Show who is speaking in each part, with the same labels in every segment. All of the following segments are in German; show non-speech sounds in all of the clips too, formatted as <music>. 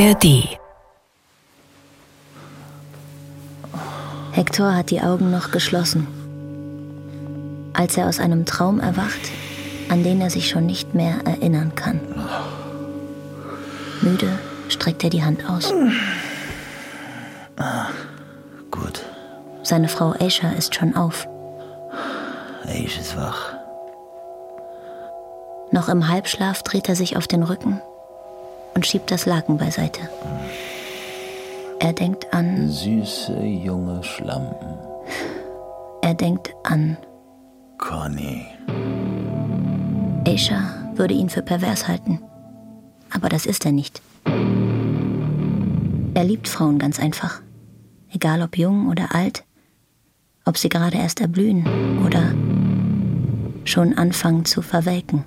Speaker 1: ARD.
Speaker 2: Hector hat die Augen noch geschlossen. Als er aus einem Traum erwacht, an den er sich schon nicht mehr erinnern kann. Müde streckt er die Hand aus.
Speaker 3: Gut,
Speaker 2: Seine Frau Aisha ist schon auf.
Speaker 3: Aish ist wach.
Speaker 2: Noch im Halbschlaf dreht er sich auf den Rücken und schiebt das Laken beiseite. Er denkt an,
Speaker 3: Süße junge Schlampen.
Speaker 2: er denkt an,
Speaker 3: Conny.
Speaker 2: Aisha würde ihn für pervers halten. Aber das ist er nicht. Er liebt Frauen ganz einfach. Egal ob jung oder alt, ob sie gerade erst erblühen oder schon anfangen zu verwelken.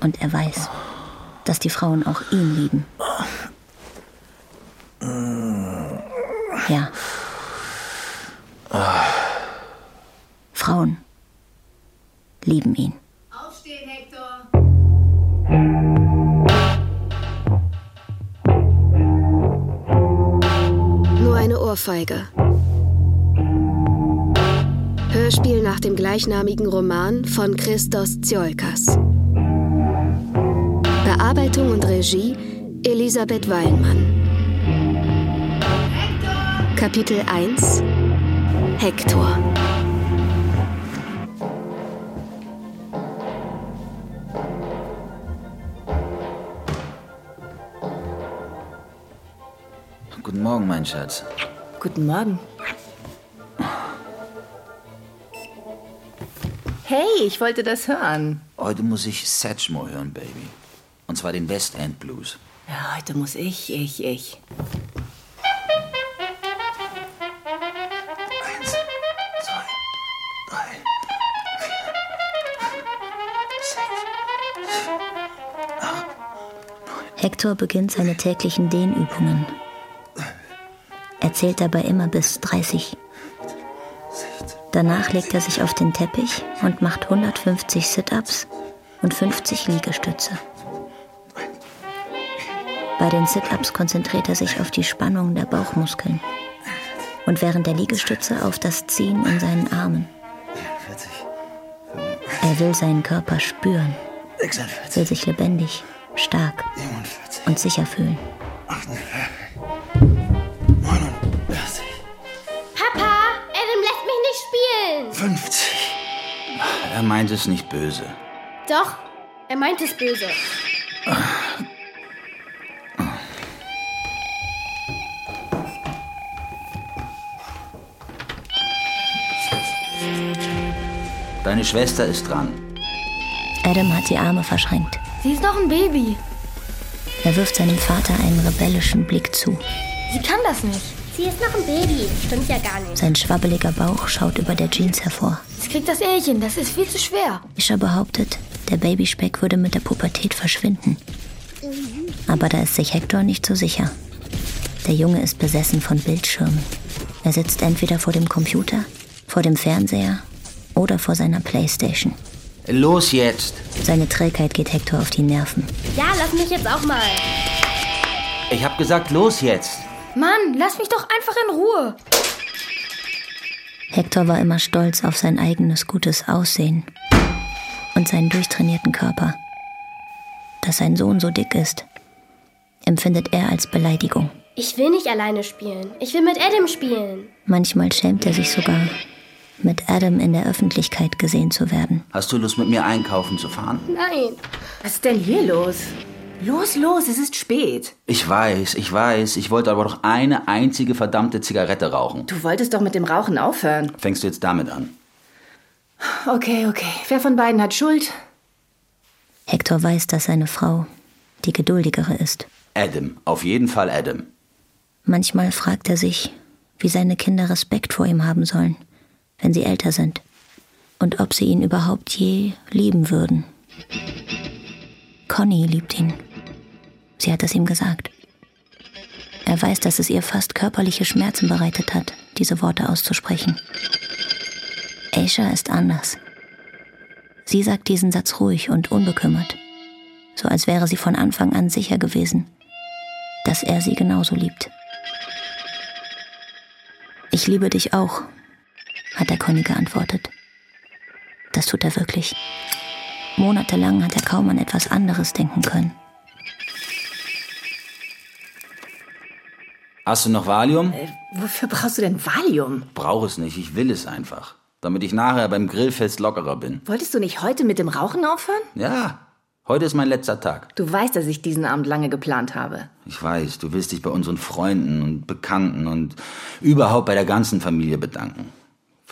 Speaker 2: Und er weiß, dass die Frauen auch ihn lieben. Ja. Frauen lieben ihn.
Speaker 4: Aufstehen, Hector!
Speaker 5: Nur eine Ohrfeige. Hörspiel nach dem gleichnamigen Roman von Christos Tsiolkas. Bearbeitung und Regie Elisabeth Weilmann. Kapitel 1 Hector.
Speaker 3: Guten Morgen, mein Schatz.
Speaker 6: Guten Morgen. Hey, ich wollte das hören.
Speaker 3: Heute muss ich Satchmo hören, Baby. Und zwar den West End Blues.
Speaker 6: Ja, heute muss ich, ich, ich.
Speaker 3: Eins, zwei, drei,
Speaker 2: Hector beginnt seine täglichen Dehnübungen. Er zählt dabei immer bis 30. Danach legt er sich auf den Teppich und macht 150 Sit-ups und 50 Liegestütze. Bei den Sit-ups konzentriert er sich auf die Spannung der Bauchmuskeln und während der Liegestütze auf das Ziehen in seinen Armen.
Speaker 3: 40,
Speaker 2: Er will seinen Körper spüren,
Speaker 3: 46,
Speaker 2: will sich lebendig, stark
Speaker 3: 47,
Speaker 2: und sicher fühlen.
Speaker 3: 48, 49,
Speaker 4: Papa, Adam lässt mich nicht spielen.
Speaker 3: 50. Er meint es nicht böse.
Speaker 4: Doch, er meint es böse.
Speaker 3: Deine Schwester ist dran.
Speaker 2: Adam hat die Arme verschränkt.
Speaker 4: Sie ist noch ein Baby.
Speaker 2: Er wirft seinem Vater einen rebellischen Blick zu.
Speaker 4: Sie kann das nicht. Sie ist noch ein Baby. Stimmt ja gar nicht.
Speaker 2: Sein schwabbeliger Bauch schaut über der Jeans hervor.
Speaker 4: Sie kriegt das Ehrchen. Das ist viel zu schwer.
Speaker 2: Isha behauptet, der Babyspeck würde mit der Pubertät verschwinden. Aber da ist sich Hector nicht so sicher. Der Junge ist besessen von Bildschirmen. Er sitzt entweder vor dem Computer, vor dem Fernseher oder vor seiner Playstation.
Speaker 3: Los jetzt.
Speaker 2: Seine Trägheit geht Hector auf die Nerven.
Speaker 4: Ja, lass mich jetzt auch mal.
Speaker 3: Ich hab gesagt, los jetzt.
Speaker 4: Mann, lass mich doch einfach in Ruhe.
Speaker 2: Hector war immer stolz auf sein eigenes gutes Aussehen und seinen durchtrainierten Körper. Dass sein Sohn so dick ist, empfindet er als Beleidigung.
Speaker 4: Ich will nicht alleine spielen. Ich will mit Adam spielen.
Speaker 2: Manchmal schämt er sich sogar, mit Adam in der Öffentlichkeit gesehen zu werden.
Speaker 3: Hast du Lust, mit mir einkaufen zu fahren?
Speaker 4: Nein.
Speaker 6: Was ist denn hier los? Los, los, es ist spät.
Speaker 3: Ich weiß, ich weiß. Ich wollte aber doch eine einzige verdammte Zigarette rauchen.
Speaker 6: Du wolltest doch mit dem Rauchen aufhören.
Speaker 3: Fängst du jetzt damit an?
Speaker 6: Okay, okay. Wer von beiden hat Schuld?
Speaker 2: Hector weiß, dass seine Frau die geduldigere ist.
Speaker 3: Adam. Auf jeden Fall Adam.
Speaker 2: Manchmal fragt er sich, wie seine Kinder Respekt vor ihm haben sollen, wenn sie älter sind. Und ob sie ihn überhaupt je lieben würden. Conny liebt ihn. Sie hat es ihm gesagt. Er weiß, dass es ihr fast körperliche Schmerzen bereitet hat, diese Worte auszusprechen. Aisha ist anders. Sie sagt diesen Satz ruhig und unbekümmert, so als wäre sie von Anfang an sicher gewesen, dass er sie genauso liebt. Ich liebe dich auch, hat der Conny geantwortet. Das tut er wirklich. Monatelang hat er kaum an etwas anderes denken können.
Speaker 3: Hast du noch Valium?
Speaker 6: Äh, wofür brauchst du denn Valium?
Speaker 3: Brauch es nicht, ich will es einfach. Damit ich nachher beim Grillfest lockerer bin.
Speaker 6: Wolltest du nicht heute mit dem Rauchen aufhören?
Speaker 3: Ja, heute ist mein letzter Tag.
Speaker 6: Du weißt, dass ich diesen Abend lange geplant habe.
Speaker 3: Ich weiß, du willst dich bei unseren Freunden und Bekannten und überhaupt bei der ganzen Familie bedanken.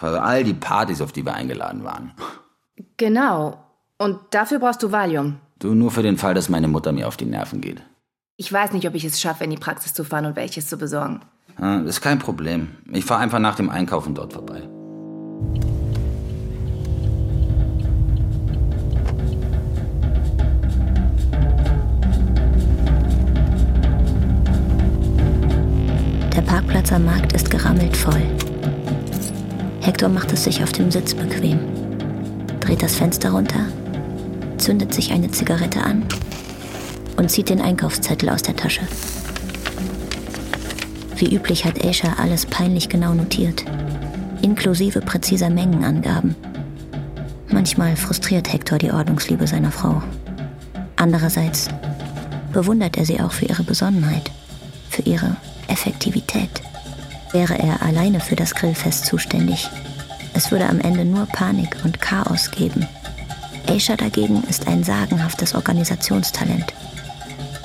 Speaker 3: Für all die Partys, auf die wir eingeladen waren.
Speaker 6: Genau. Und dafür brauchst du Valium.
Speaker 3: Du nur für den Fall, dass meine Mutter mir auf die Nerven geht.
Speaker 6: Ich weiß nicht, ob ich es schaffe, in die Praxis zu fahren und welches zu besorgen.
Speaker 3: Ja, ist kein Problem. Ich fahre einfach nach dem Einkaufen dort vorbei.
Speaker 2: Der Parkplatz am Markt ist gerammelt voll. Hector macht es sich auf dem Sitz bequem, dreht das Fenster runter, zündet sich eine Zigarette an und zieht den Einkaufszettel aus der Tasche. Wie üblich hat Aisha alles peinlich genau notiert, inklusive präziser Mengenangaben. Manchmal frustriert Hector die Ordnungsliebe seiner Frau. Andererseits bewundert er sie auch für ihre Besonnenheit, für ihre Effektivität. Wäre er alleine für das Grillfest zuständig, es würde am Ende nur Panik und Chaos geben. Aisha dagegen ist ein sagenhaftes Organisationstalent.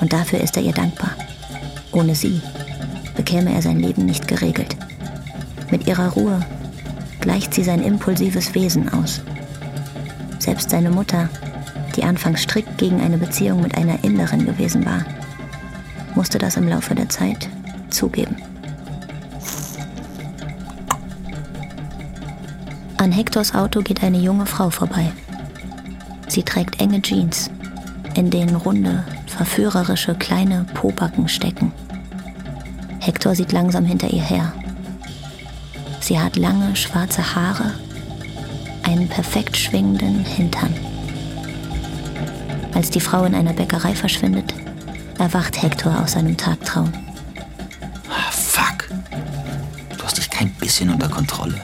Speaker 2: Und dafür ist er ihr dankbar. Ohne sie bekäme er sein Leben nicht geregelt. Mit ihrer Ruhe gleicht sie sein impulsives Wesen aus. Selbst seine Mutter, die anfangs strikt gegen eine Beziehung mit einer Inderin gewesen war, musste das im Laufe der Zeit zugeben. An Hectors Auto geht eine junge Frau vorbei. Sie trägt enge Jeans, in denen runde, verführerische kleine Pobacken stecken. Hector sieht langsam hinter ihr her. Sie hat lange schwarze Haare, einen perfekt schwingenden Hintern. Als die Frau in einer Bäckerei verschwindet, erwacht Hector aus seinem Tagtraum.
Speaker 3: Ah, fuck. Du hast dich kein bisschen unter Kontrolle.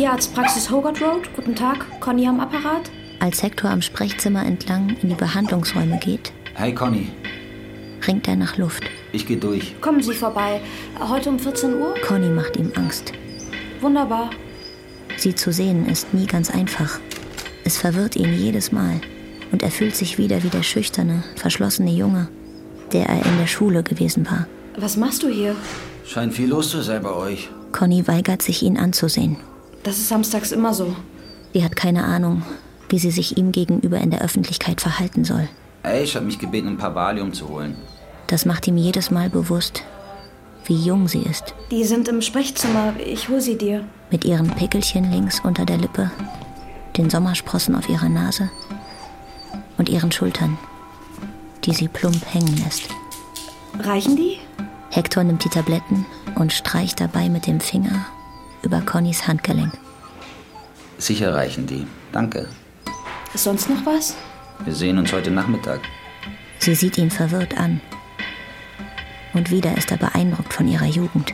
Speaker 1: Tierarztpraxis Hogarth Road. Guten Tag, Conny am Apparat.
Speaker 2: Als Hector am Sprechzimmer entlang in die Behandlungsräume geht,
Speaker 3: Hey Conny,
Speaker 2: ringt er nach Luft.
Speaker 3: ich gehe durch.
Speaker 1: Kommen Sie vorbei. Heute um 14 Uhr?
Speaker 2: Conny macht ihm Angst.
Speaker 1: Wunderbar.
Speaker 2: Sie zu sehen ist nie ganz einfach. Es verwirrt ihn jedes Mal und er fühlt sich wieder wie der schüchterne, verschlossene Junge, der er in der Schule gewesen war.
Speaker 1: Was machst du hier?
Speaker 3: Scheint viel los zu sein bei euch.
Speaker 2: Conny weigert sich, ihn anzusehen.
Speaker 1: Das ist samstags immer so.
Speaker 2: Sie hat keine Ahnung, wie sie sich ihm gegenüber in der Öffentlichkeit verhalten soll.
Speaker 3: Ey, ich habe mich gebeten, ein paar Valium zu holen.
Speaker 2: Das macht ihm jedes Mal bewusst, wie jung sie ist.
Speaker 1: Die sind im Sprechzimmer. Ich hol sie dir.
Speaker 2: Mit ihren Pickelchen links unter der Lippe, den Sommersprossen auf ihrer Nase und ihren Schultern, die sie plump hängen lässt.
Speaker 1: Reichen die?
Speaker 2: Hector nimmt die Tabletten und streicht dabei mit dem Finger über Connys Handgelenk.
Speaker 3: Sicher reichen die. Danke.
Speaker 1: Ist sonst noch was?
Speaker 3: Wir sehen uns heute Nachmittag.
Speaker 2: Sie sieht ihn verwirrt an. Und wieder ist er beeindruckt von ihrer Jugend,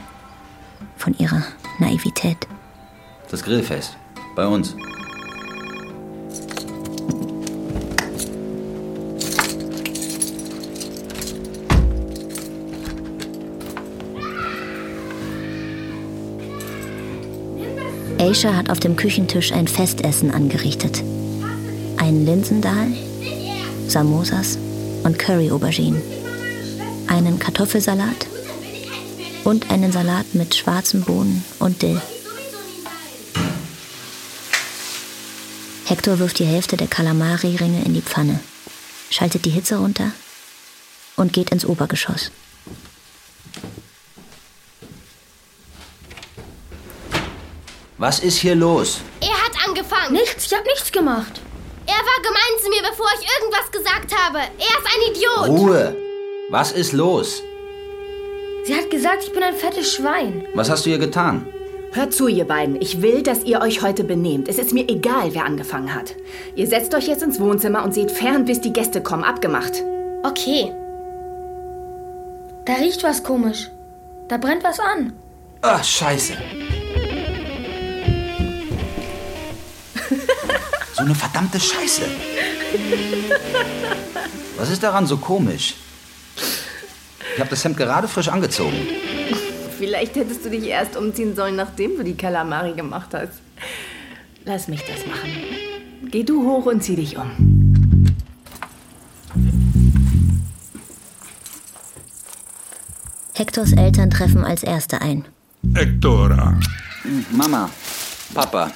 Speaker 2: von ihrer Naivität.
Speaker 3: Das Grillfest. Bei uns.
Speaker 2: Aisha hat auf dem Küchentisch ein Festessen angerichtet. Einen Linsendahl, Samosas und Curry-Auberginen. Einen Kartoffelsalat und einen Salat mit schwarzen Bohnen und Dill. Hector wirft die Hälfte der Kalamari-Ringe in die Pfanne, schaltet die Hitze runter und geht ins Obergeschoss.
Speaker 3: Was ist hier los?
Speaker 4: Er hat angefangen.
Speaker 1: Nichts, ich hab nichts gemacht.
Speaker 4: Er war gemein zu mir, bevor ich irgendwas gesagt habe. Er ist ein Idiot.
Speaker 3: Ruhe! Was ist los?
Speaker 1: Sie hat gesagt, ich bin ein fettes Schwein.
Speaker 3: Was hast du ihr getan?
Speaker 6: Hört zu, ihr beiden. Ich will, dass ihr euch heute benehmt. Es ist mir egal, wer angefangen hat. Ihr setzt euch jetzt ins Wohnzimmer und seht fern, bis die Gäste kommen. Abgemacht.
Speaker 4: Okay.
Speaker 1: Da riecht was komisch. Da brennt was an.
Speaker 3: Ach, scheiße. Eine verdammte Scheiße. Was ist daran so komisch? Ich habe das Hemd gerade frisch angezogen.
Speaker 6: Vielleicht hättest du dich erst umziehen sollen, nachdem du die Kalamari gemacht hast. Lass mich das machen. Geh du hoch und zieh dich um.
Speaker 2: Hektors Eltern treffen als Erste ein.
Speaker 7: Hectora.
Speaker 3: Mama, Papa,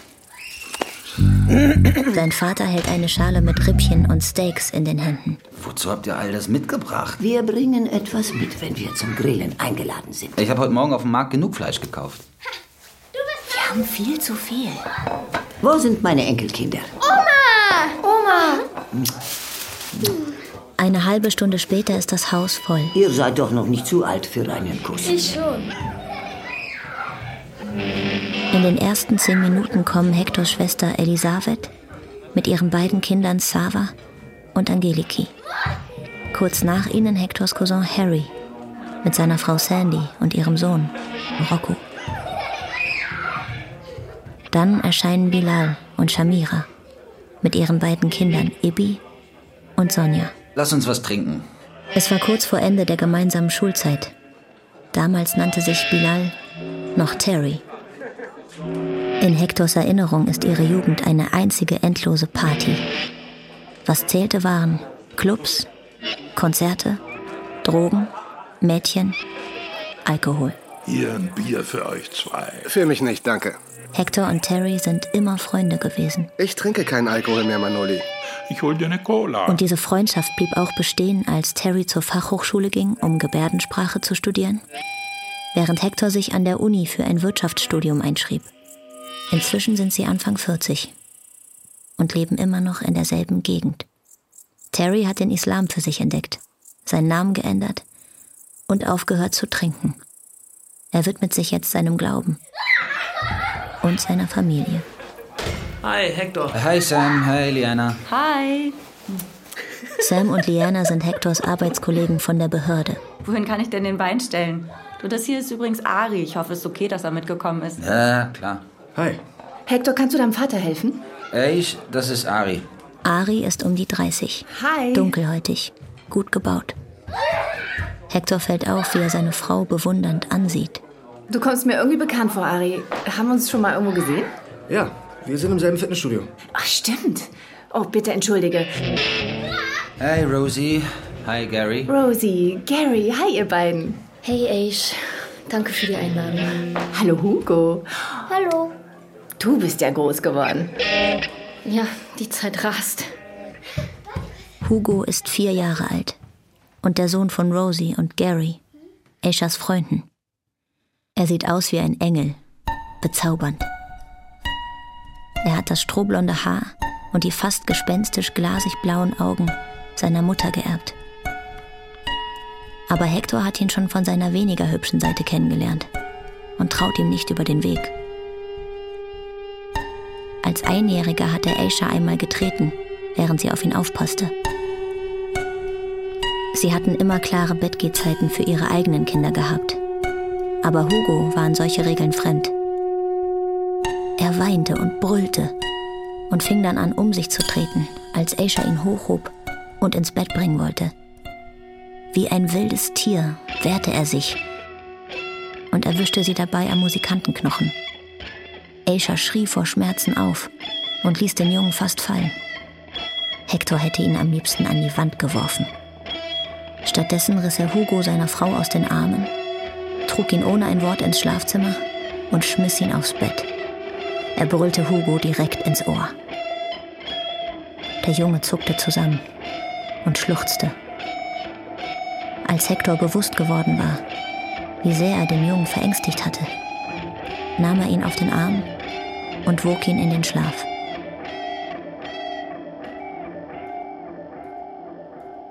Speaker 2: Sein Vater hält eine Schale mit Rippchen und Steaks in den Händen.
Speaker 3: wozu habt ihr all das mitgebracht?
Speaker 8: Wir bringen etwas mit, wenn wir zum Grillen eingeladen sind.
Speaker 3: Ich habe heute Morgen auf dem Markt genug Fleisch gekauft.
Speaker 6: Wir haben viel zu viel.
Speaker 8: Wo sind meine Enkelkinder?
Speaker 2: Eine halbe Stunde später ist das Haus voll.
Speaker 8: Ihr seid doch noch nicht zu alt für einen Kuss.
Speaker 1: Ich schon.
Speaker 2: In den ersten zehn Minuten kommen Hektors Schwester Elisabeth mit ihren beiden Kindern Sava und Angeliki. Kurz nach ihnen Hektors Cousin Harry mit seiner Frau Sandy und ihrem Sohn Rocco. Dann erscheinen Bilal und Shamira mit ihren beiden Kindern Ibi und Sonja.
Speaker 3: Lass uns was trinken.
Speaker 2: Es war kurz vor Ende der gemeinsamen Schulzeit. Damals nannte sich Bilal noch Terry. In Hektors Erinnerung ist ihre Jugend eine einzige endlose Party. Was zählte waren Clubs, Konzerte, Drogen, Mädchen, Alkohol.
Speaker 7: Hier ein Bier für euch zwei.
Speaker 9: Für mich nicht, danke.
Speaker 2: Hector und Terry sind immer Freunde gewesen.
Speaker 9: Ich trinke keinen Alkohol mehr, Manoli.
Speaker 7: Ich hol dir eine Cola.
Speaker 2: Und diese Freundschaft blieb auch bestehen, als Terry zur Fachhochschule ging, um Gebärdensprache zu studieren, während Hector sich an der Uni für ein Wirtschaftsstudium einschrieb. Inzwischen sind sie Anfang 40 und leben immer noch in derselben Gegend. Terry hat den Islam für sich entdeckt, seinen Namen geändert und aufgehört zu trinken. Er widmet sich jetzt seinem Glauben und seiner Familie.
Speaker 10: Hi, Hector.
Speaker 3: Hi Sam, hi Liana.
Speaker 6: Hi.
Speaker 2: Sam und Liana sind Hectors Arbeitskollegen von der Behörde.
Speaker 11: Wohin kann ich denn den Bein stellen? Du, das hier ist übrigens Ari. Ich hoffe, es ist okay, dass er mitgekommen ist.
Speaker 3: Ja, klar.
Speaker 9: Hi.
Speaker 6: Hector, kannst du deinem Vater helfen?
Speaker 3: Äh, Ich, das ist Ari.
Speaker 2: Ari ist um die 30.
Speaker 6: Hi.
Speaker 2: Dunkelhäutig, gut gebaut. Hector fällt auf, wie er seine Frau bewundernd ansieht.
Speaker 6: Du kommst mir irgendwie bekannt vor, Ari. Haben wir uns schon mal irgendwo gesehen?
Speaker 9: Ja, wir sind im selben Fitnessstudio.
Speaker 6: Ach, stimmt. Oh, bitte entschuldige.
Speaker 3: Hey Rosie. Hi Gary.
Speaker 6: Rosie, Gary, hi ihr beiden.
Speaker 1: Hey, Ace. Danke für die Einladung.
Speaker 6: Hallo Hugo.
Speaker 4: Hallo.
Speaker 6: Du bist ja groß geworden.
Speaker 1: Ja, die Zeit rast.
Speaker 2: Hugo ist vier Jahre alt und der Sohn von Rosie und Gary, Aishas Freunden. Er sieht aus wie ein Engel, bezaubernd. Er hat das strohblonde Haar und die fast gespenstisch glasig blauen Augen seiner Mutter geerbt. Aber Hector hat ihn schon von seiner weniger hübschen Seite kennengelernt und traut ihm nicht über den Weg. Als Einjähriger hat er Aisha einmal getreten, während sie auf ihn aufpasste. Sie hatten immer klare Bettgehzeiten für ihre eigenen Kinder gehabt. Aber Hugo waren solche Regeln fremd. Er weinte und brüllte und fing dann an, um sich zu treten, als Aisha ihn hochhob und ins Bett bringen wollte. Wie ein wildes Tier wehrte er sich und erwischte sie dabei am Musikantenknochen. Aisha schrie vor Schmerzen auf und ließ den Jungen fast fallen. Hector hätte ihn am liebsten an die Wand geworfen. Stattdessen riss er Hugo seiner Frau aus den Armen, trug ihn ohne ein Wort ins Schlafzimmer und schmiss ihn aufs Bett. Er brüllte Hugo direkt ins Ohr. Der Junge zuckte zusammen und schluchzte. Als Hector bewusst geworden war, wie sehr er den Jungen verängstigt hatte, nahm er ihn auf den Arm und wog ihn in den Schlaf.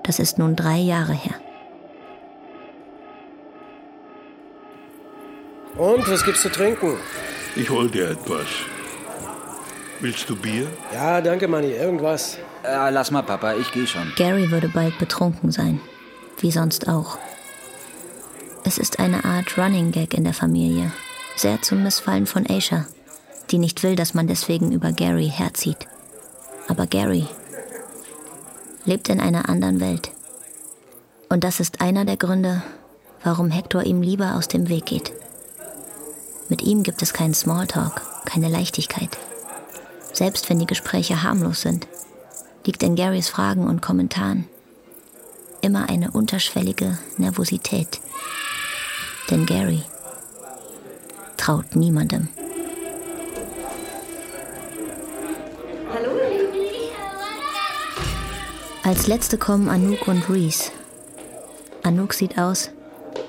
Speaker 2: Das ist nun drei Jahre her.
Speaker 12: Und, was gibt's zu trinken?
Speaker 7: Ich hol dir etwas. Willst du Bier?
Speaker 12: Ja, danke, Manni. Irgendwas.
Speaker 3: Äh, lass mal, Papa. Ich gehe schon.
Speaker 2: Gary würde bald betrunken sein. Wie sonst auch. Es ist eine Art Running Gag in der Familie. Sehr zum Missfallen von Aisha die nicht will, dass man deswegen über Gary herzieht. Aber Gary lebt in einer anderen Welt. Und das ist einer der Gründe, warum Hector ihm lieber aus dem Weg geht. Mit ihm gibt es keinen Smalltalk, keine Leichtigkeit. Selbst wenn die Gespräche harmlos sind, liegt in Garys Fragen und Kommentaren immer eine unterschwellige Nervosität. Denn Gary traut niemandem. Als letzte kommen Anouk und Reese. Anouk sieht aus,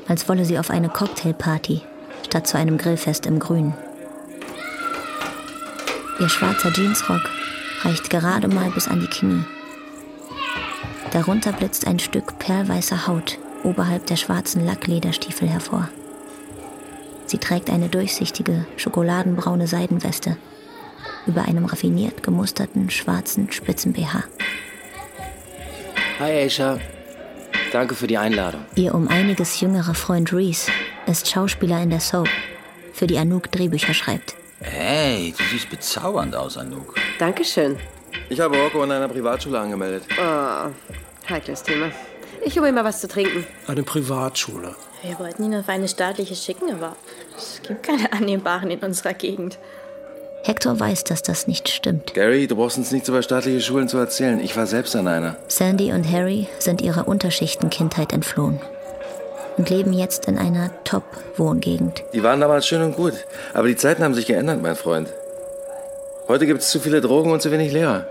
Speaker 2: als wolle sie auf eine Cocktailparty statt zu einem Grillfest im Grün. Ihr schwarzer Jeansrock reicht gerade mal bis an die Knie. Darunter blitzt ein Stück perlweißer Haut oberhalb der schwarzen Lacklederstiefel hervor. Sie trägt eine durchsichtige, schokoladenbraune Seidenweste über einem raffiniert gemusterten schwarzen Spitzen-BH.
Speaker 13: Hi Aisha, danke für die Einladung.
Speaker 2: Ihr um einiges jüngerer Freund Reese ist Schauspieler in der Soap, für die Anouk Drehbücher schreibt.
Speaker 3: Hey, du siehst bezaubernd aus, Anouk.
Speaker 14: Dankeschön.
Speaker 13: Ich habe Rocco an einer Privatschule angemeldet.
Speaker 14: Oh, heikles Thema. Ich hole mir mal was zu trinken.
Speaker 12: Eine Privatschule.
Speaker 15: Wir wollten ihn auf eine staatliche schicken, aber es gibt keine Annehmbaren in unserer Gegend.
Speaker 2: Hector weiß, dass das nicht stimmt.
Speaker 13: Gary, du brauchst uns nichts über staatliche Schulen zu erzählen. Ich war selbst an einer.
Speaker 2: Sandy und Harry sind ihrer Unterschichtenkindheit entflohen und leben jetzt in einer Top-Wohngegend.
Speaker 13: Die waren damals schön und gut. Aber die Zeiten haben sich geändert, mein Freund. Heute gibt es zu viele Drogen und zu wenig Lehrer.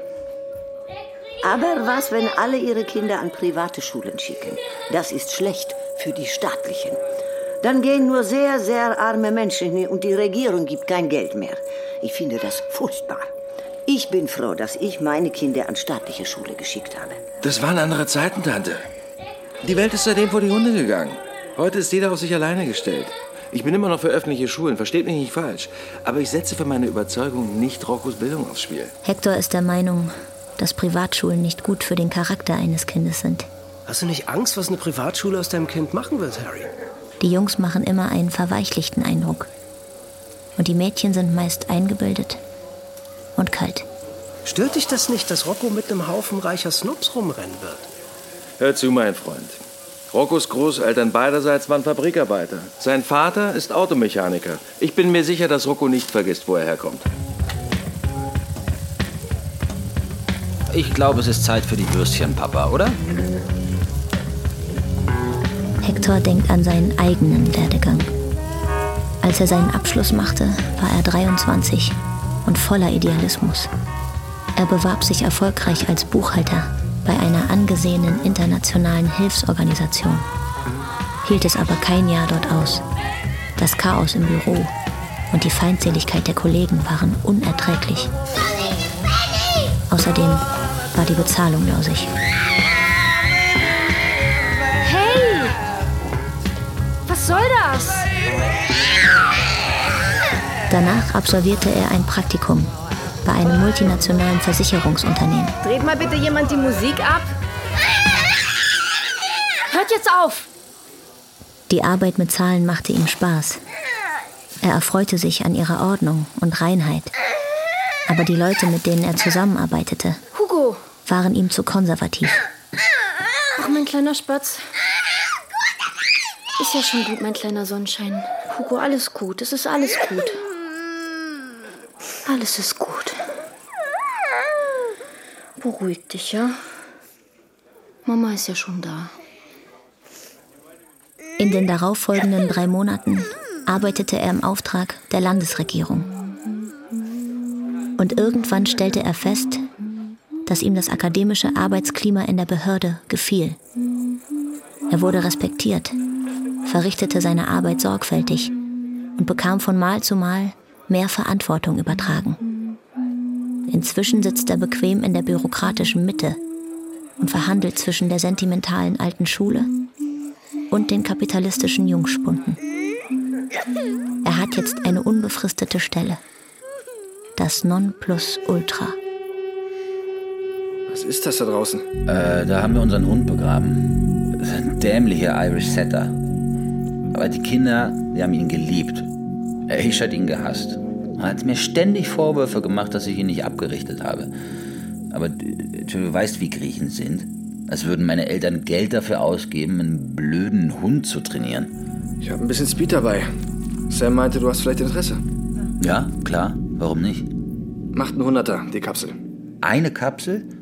Speaker 8: Aber was, wenn alle ihre Kinder an private Schulen schicken? Das ist schlecht für die staatlichen. Dann gehen nur sehr, sehr arme Menschen hin und die Regierung gibt kein Geld mehr. Ich finde das furchtbar. Ich bin froh, dass ich meine Kinder an staatliche Schule geschickt habe.
Speaker 13: Das waren andere Zeiten, Tante. Die Welt ist seitdem vor die Hunde gegangen. Heute ist jeder auf sich alleine gestellt. Ich bin immer noch für öffentliche Schulen, versteht mich nicht falsch. Aber ich setze für meine Überzeugung nicht Roccos Bildung aufs Spiel.
Speaker 2: Hector ist der Meinung, dass Privatschulen nicht gut für den Charakter eines Kindes sind.
Speaker 12: Hast du nicht Angst, was eine Privatschule aus deinem Kind machen wird, Harry?
Speaker 2: Die Jungs machen immer einen verweichlichten Eindruck. Und die Mädchen sind meist eingebildet und kalt.
Speaker 12: Stört dich das nicht, dass Rocco mit einem Haufen reicher Snobs rumrennen wird?
Speaker 13: Hör zu, mein Freund. Roccos Großeltern beiderseits waren Fabrikarbeiter. Sein Vater ist Automechaniker. Ich bin mir sicher, dass Rocco nicht vergisst, wo er herkommt.
Speaker 3: Ich glaube, es ist Zeit für die Würstchen, Papa, oder?
Speaker 2: Hector denkt an seinen eigenen Werdegang. Als er seinen Abschluss machte, war er 23 und voller Idealismus. Er bewarb sich erfolgreich als Buchhalter bei einer angesehenen internationalen Hilfsorganisation, hielt es aber kein Jahr dort aus. Das Chaos im Büro und die Feindseligkeit der Kollegen waren unerträglich. Außerdem war die Bezahlung lausig.
Speaker 1: Was soll das?
Speaker 2: Danach absolvierte er ein Praktikum bei einem multinationalen Versicherungsunternehmen.
Speaker 6: Dreht mal bitte jemand die Musik ab?
Speaker 1: Hört jetzt auf!
Speaker 2: Die Arbeit mit Zahlen machte ihm Spaß. Er erfreute sich an ihrer Ordnung und Reinheit. Aber die Leute, mit denen er zusammenarbeitete,
Speaker 1: Hugo!
Speaker 2: waren ihm zu konservativ.
Speaker 1: Ach, mein kleiner Spatz. Ist ja schon gut, mein kleiner Sonnenschein. Hugo, alles gut. Es ist alles gut. Alles ist gut. Beruhig dich, ja? Mama ist ja schon da.
Speaker 2: In den darauffolgenden drei Monaten arbeitete er im Auftrag der Landesregierung. Und irgendwann stellte er fest, dass ihm das akademische Arbeitsklima in der Behörde gefiel. Er wurde respektiert, verrichtete seine Arbeit sorgfältig und bekam von Mal zu Mal mehr Verantwortung übertragen. Inzwischen sitzt er bequem in der bürokratischen Mitte und verhandelt zwischen der sentimentalen alten Schule und den kapitalistischen Jungspunden. Er hat jetzt eine unbefristete Stelle. Das Nonplusultra.
Speaker 9: Was ist das da draußen?
Speaker 3: Äh, da haben wir unseren Hund begraben. Dämlicher Irish Setter. Aber die Kinder, die haben ihn geliebt. Ich hat ihn gehasst. Er hat mir ständig Vorwürfe gemacht, dass ich ihn nicht abgerichtet habe. Aber du, du weißt, wie Griechen sind. Als würden meine Eltern Geld dafür ausgeben, einen blöden Hund zu trainieren.
Speaker 9: Ich habe ein bisschen Speed dabei. Sam meinte, du hast vielleicht Interesse.
Speaker 3: Ja, klar. Warum nicht?
Speaker 9: Macht einen Hunderter, die Kapsel.
Speaker 3: Eine Kapsel? <laughs>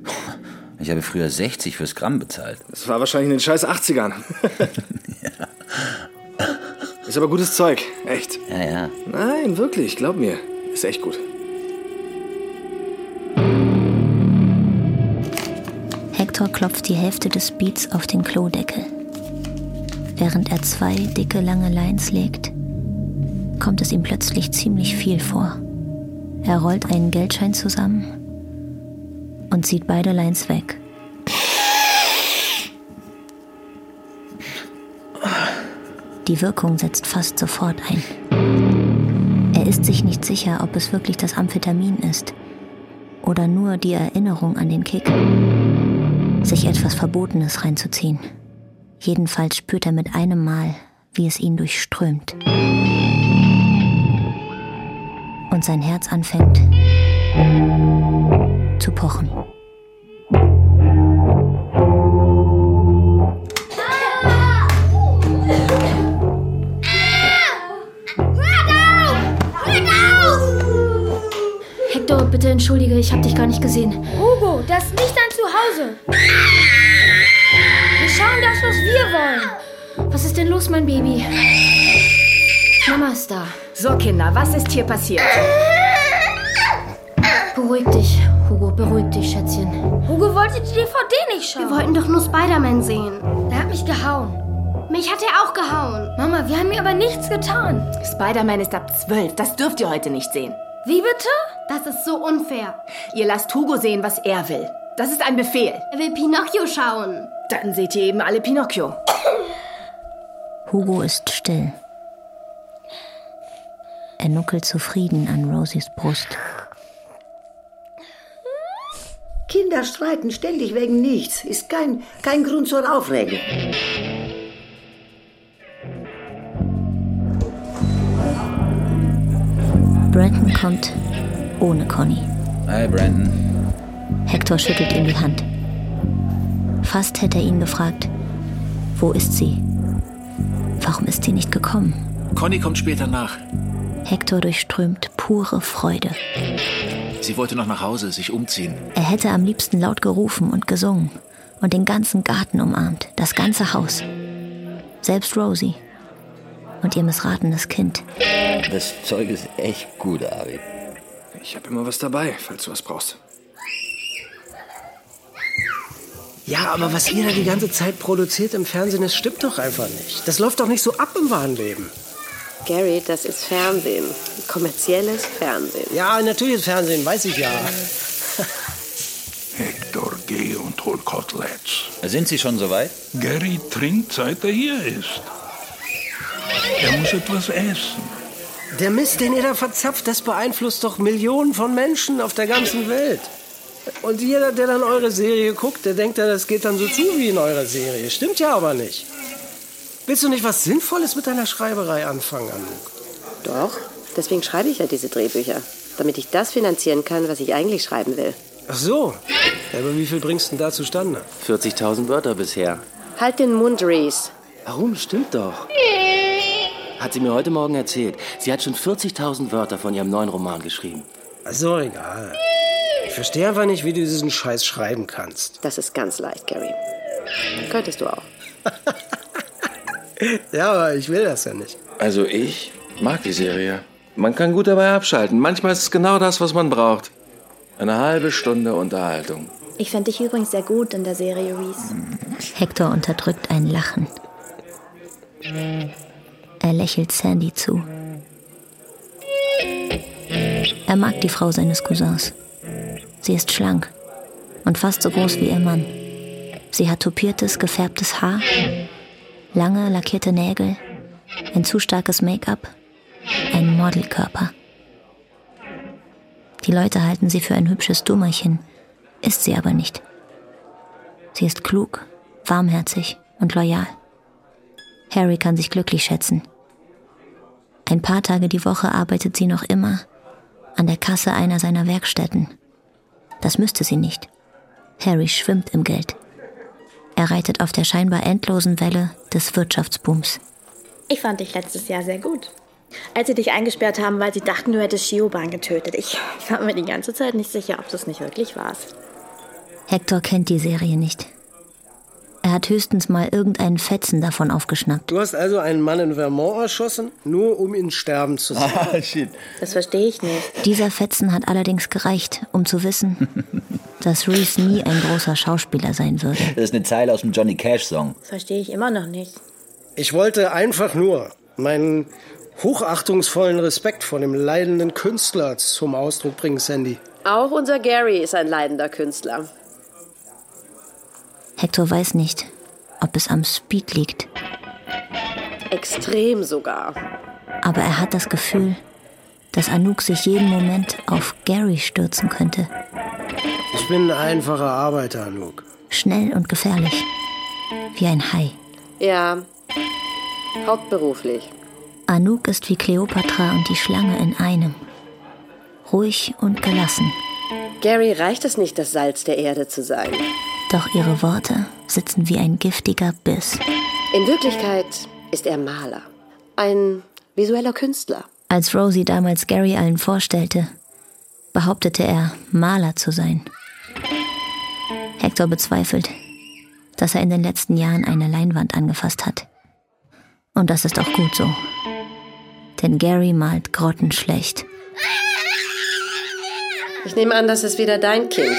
Speaker 3: Ich habe früher 60 fürs Gramm bezahlt.
Speaker 9: Das war wahrscheinlich in den scheiß 80ern. <laughs> <laughs> Ist aber gutes Zeug, echt.
Speaker 3: Ja, ja.
Speaker 9: Nein, wirklich, glaub mir. Ist echt gut.
Speaker 2: Hector klopft die Hälfte des Beats auf den Klodeckel. Während er zwei dicke, lange Lines legt, kommt es ihm plötzlich ziemlich viel vor. Er rollt einen Geldschein zusammen und zieht beide Lines weg. Die Wirkung setzt fast sofort ein. Er ist sich nicht sicher, ob es wirklich das Amphetamin ist oder nur die Erinnerung an den Kick, sich etwas Verbotenes reinzuziehen. Jedenfalls spürt er mit einem Mal, wie es ihn durchströmt. Und sein Herz anfängt zu pochen.
Speaker 1: Hector, bitte entschuldige, ich habe dich gar nicht gesehen. Hugo, das ist nicht dein Zuhause. Wir schauen das, was wir wollen. Was ist denn los, mein Baby? Mama ist da.
Speaker 6: So, Kinder, was ist hier passiert?
Speaker 1: Beruhig dich, Hugo, beruhig dich, Schätzchen. Hugo wollte die DVD nicht schauen.
Speaker 4: Wir wollten doch nur Spider-Man sehen.
Speaker 1: Er hat mich gehauen.
Speaker 4: Mich hat er auch gehauen.
Speaker 1: Mama, wir haben mir aber nichts getan.
Speaker 6: Spider-Man ist ab zwölf. Das dürft ihr heute nicht sehen.
Speaker 1: Wie bitte?
Speaker 4: Das ist so unfair.
Speaker 6: Ihr lasst Hugo sehen, was er will. Das ist ein Befehl.
Speaker 4: Er will Pinocchio schauen.
Speaker 6: Dann seht ihr eben alle Pinocchio.
Speaker 2: Hugo ist still. Er nuckelt zufrieden an Rosies Brust.
Speaker 8: Kinder streiten ständig wegen nichts. Ist kein, kein Grund zur Aufregung.
Speaker 2: Brandon kommt ohne Conny.
Speaker 3: Hi, Brandon.
Speaker 2: Hector schüttelt ihm die Hand. Fast hätte er ihn gefragt, wo ist sie? Warum ist sie nicht gekommen?
Speaker 10: Conny kommt später nach.
Speaker 2: Hector durchströmt pure Freude.
Speaker 10: Sie wollte noch nach Hause, sich umziehen.
Speaker 2: Er hätte am liebsten laut gerufen und gesungen und den ganzen Garten umarmt, das ganze Haus. Selbst Rosie und ihr missratenes Kind.
Speaker 3: Das Zeug ist echt gut, Ari.
Speaker 9: Ich habe immer was dabei, falls du was brauchst.
Speaker 12: Ja, aber was ihr da die ganze Zeit produziert im Fernsehen, das stimmt doch einfach nicht. Das läuft doch nicht so ab im wahren Leben.
Speaker 14: Gary, das ist Fernsehen. Kommerzielles Fernsehen.
Speaker 12: Ja, natürlich Fernsehen, weiß ich ja.
Speaker 7: Hector, geh und hol Koteletts.
Speaker 3: Sind Sie schon soweit?
Speaker 7: Gary trinkt, seit er hier ist. Er muss etwas essen.
Speaker 12: Der Mist, den ihr da verzapft, das beeinflusst doch Millionen von Menschen auf der ganzen Welt. Und jeder, der dann eure Serie guckt, der denkt ja, das geht dann so zu wie in eurer Serie. Stimmt ja aber nicht. Willst du nicht was Sinnvolles mit deiner Schreiberei anfangen, Anouk?
Speaker 14: Doch, deswegen schreibe ich ja diese Drehbücher. Damit ich das finanzieren kann, was ich eigentlich schreiben will.
Speaker 12: Ach so. Ja, aber wie viel bringst du denn da zustande?
Speaker 13: 40.000 Wörter bisher.
Speaker 14: Halt den Mund, Reese.
Speaker 13: Warum? Stimmt doch. Hat sie mir heute Morgen erzählt. Sie hat schon 40.000 Wörter von ihrem neuen Roman geschrieben.
Speaker 12: Ach so, egal. Ich verstehe einfach nicht, wie du diesen Scheiß schreiben kannst.
Speaker 14: Das ist ganz leicht, Gary. Könntest du auch. <laughs>
Speaker 12: Ja, aber ich will das ja nicht.
Speaker 13: Also ich mag die Serie. Man kann gut dabei abschalten. Manchmal ist es genau das, was man braucht. Eine halbe Stunde Unterhaltung.
Speaker 15: Ich fand dich übrigens sehr gut in der Serie, Reese.
Speaker 2: Hector unterdrückt ein Lachen. Er lächelt Sandy zu. Er mag die Frau seines Cousins. Sie ist schlank und fast so groß wie ihr Mann. Sie hat tupiertes, gefärbtes Haar, lange lackierte Nägel, ein zu starkes Make-up Ein Modelkörper. Die Leute halten sie für ein hübsches Dummerchen, ist sie aber nicht. Sie ist klug, warmherzig und loyal. Harry kann sich glücklich schätzen. Ein paar Tage die Woche arbeitet sie noch immer an der Kasse einer seiner Werkstätten. Das müsste sie nicht. Harry schwimmt im Geld. Er reitet auf der scheinbar endlosen Welle des Wirtschaftsbooms.
Speaker 15: Ich fand dich letztes Jahr sehr gut. Als sie dich eingesperrt haben, weil sie dachten, du hättest Shioban getötet. Ich war mir die ganze Zeit nicht sicher, ob du es nicht wirklich warst.
Speaker 2: Hector kennt die Serie nicht. Er hat höchstens mal irgendeinen Fetzen davon aufgeschnappt.
Speaker 12: Du hast also einen Mann in Vermont erschossen, nur um ihn sterben zu sehen.
Speaker 13: Ah, shit.
Speaker 15: Das verstehe ich nicht.
Speaker 2: Dieser Fetzen hat allerdings gereicht, um zu wissen, <laughs> dass Reese nie ein großer Schauspieler sein würde.
Speaker 3: Das ist eine Zeile aus dem Johnny Cash-Song.
Speaker 15: Verstehe ich immer noch nicht.
Speaker 12: Ich wollte einfach nur meinen hochachtungsvollen Respekt vor dem leidenden Künstler zum Ausdruck bringen, Sandy.
Speaker 14: Auch unser Gary ist ein leidender Künstler.
Speaker 2: Hector weiß nicht, ob es am Speed liegt,
Speaker 14: Extrem sogar.
Speaker 2: aber er hat das Gefühl, dass Anouk sich jeden Moment auf Gary stürzen könnte.
Speaker 12: Ich bin ein einfacher Arbeiter, Anouk.
Speaker 2: Schnell und gefährlich. Wie ein Hai.
Speaker 14: Ja, hauptberuflich.
Speaker 2: Anouk ist wie Kleopatra und die Schlange in einem. Ruhig und gelassen.
Speaker 14: Gary reicht es nicht, das Salz der Erde zu sein.
Speaker 2: Doch ihre Worte sitzen wie ein giftiger Biss.
Speaker 14: In Wirklichkeit ist er Maler. Ein visueller Künstler.
Speaker 2: Als Rosie damals Gary allen vorstellte, behauptete er, Maler zu sein. Hector bezweifelt, dass er in den letzten Jahren eine Leinwand angefasst hat. Und das ist auch gut so. Denn Gary malt grottenschlecht.
Speaker 14: Ich nehme an, das ist wieder dein Kind.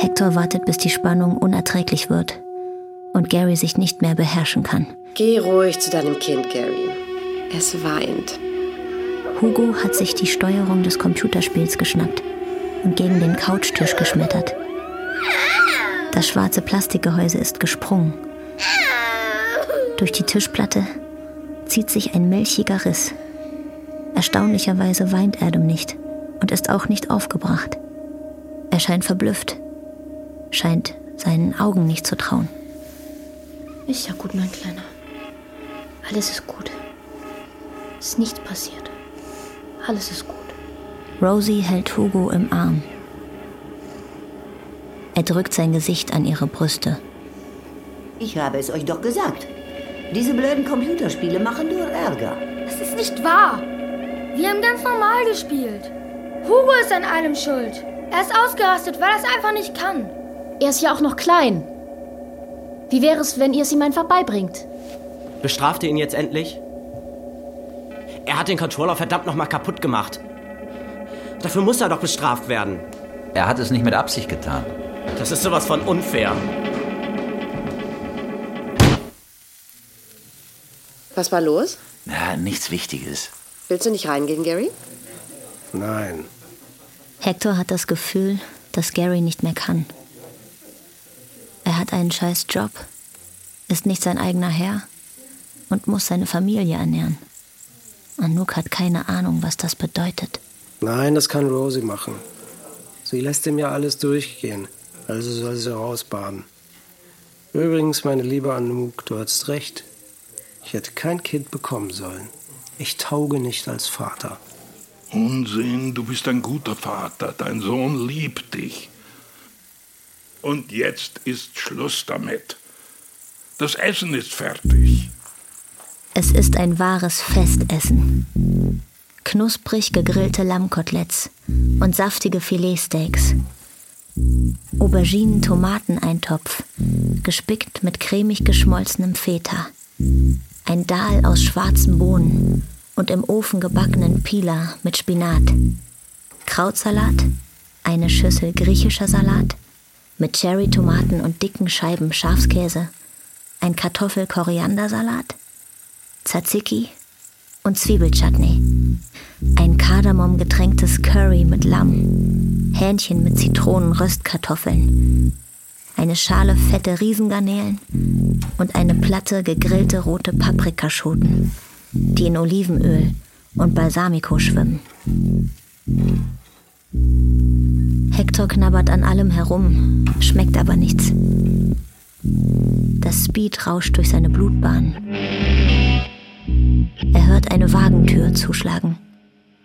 Speaker 2: Hector wartet, bis die Spannung unerträglich wird und Gary sich nicht mehr beherrschen kann.
Speaker 14: Geh ruhig zu deinem Kind, Gary. Es weint.
Speaker 2: Hugo hat sich die Steuerung des Computerspiels geschnappt und gegen den Couchtisch geschmettert. Das schwarze Plastikgehäuse ist gesprungen. Durch die Tischplatte zieht sich ein milchiger Riss. Erstaunlicherweise weint Adam nicht und ist auch nicht aufgebracht. Er scheint verblüfft, scheint seinen Augen nicht zu trauen.
Speaker 1: Ist ja gut, mein Kleiner. Alles ist gut. Ist nichts passiert. Alles ist gut.
Speaker 2: Rosie hält Hugo im Arm. Er drückt sein Gesicht an ihre Brüste.
Speaker 8: Ich habe es euch doch gesagt. Diese blöden Computerspiele machen nur Ärger.
Speaker 1: Das ist nicht wahr. Wir haben ganz normal gespielt. Hugo ist an allem schuld. Er ist ausgerastet, weil er es einfach nicht kann.
Speaker 16: Er ist ja auch noch klein. Wie wäre es, wenn ihr es ihm einfach beibringt?
Speaker 17: Bestraft ihr ihn jetzt endlich? Er hat den Controller verdammt nochmal kaputt gemacht. Dafür muss er doch bestraft werden.
Speaker 3: Er hat es nicht mit Absicht getan.
Speaker 17: Das ist sowas von unfair.
Speaker 14: Was war los?
Speaker 3: Na, nichts Wichtiges.
Speaker 14: Willst du nicht reingehen, Gary?
Speaker 12: Nein.
Speaker 2: Hector hat das Gefühl, dass Gary nicht mehr kann. Er hat einen scheiß Job, ist nicht sein eigener Herr und muss seine Familie ernähren. Anouk hat keine Ahnung, was das bedeutet.
Speaker 12: Nein, das kann Rosie machen. Sie lässt ihm ja alles durchgehen, also soll sie rausbaden. Übrigens, meine liebe Anouk, du hast recht. Ich hätte kein Kind bekommen sollen. Ich tauge nicht als Vater.
Speaker 7: Unsinn, du bist ein guter Vater. Dein Sohn liebt dich. Und jetzt ist Schluss damit. Das Essen ist fertig.
Speaker 2: Es ist ein wahres Festessen. Knusprig gegrillte Lammkoteletts und saftige Filetsteaks. Auberginen-Tomateneintopf, gespickt mit cremig geschmolzenem Feta. Ein Dahl aus schwarzen Bohnen und im Ofen gebackenen Pila mit Spinat. Krautsalat, eine Schüssel griechischer Salat mit Cherry-Tomaten und dicken Scheiben Schafskäse, ein Kartoffel-Koriandersalat, Tzatziki und Zwiebelchutney. Ein Kardamom getränktes Curry mit Lamm, Hähnchen mit Zitronen-Röstkartoffeln, eine Schale fette Riesengarnelen und eine Platte gegrillte rote Paprikaschoten, die in Olivenöl und Balsamico schwimmen. Hector knabbert an allem herum, schmeckt aber nichts. Das Speed rauscht durch seine Blutbahn. Er hört eine Wagentür zuschlagen.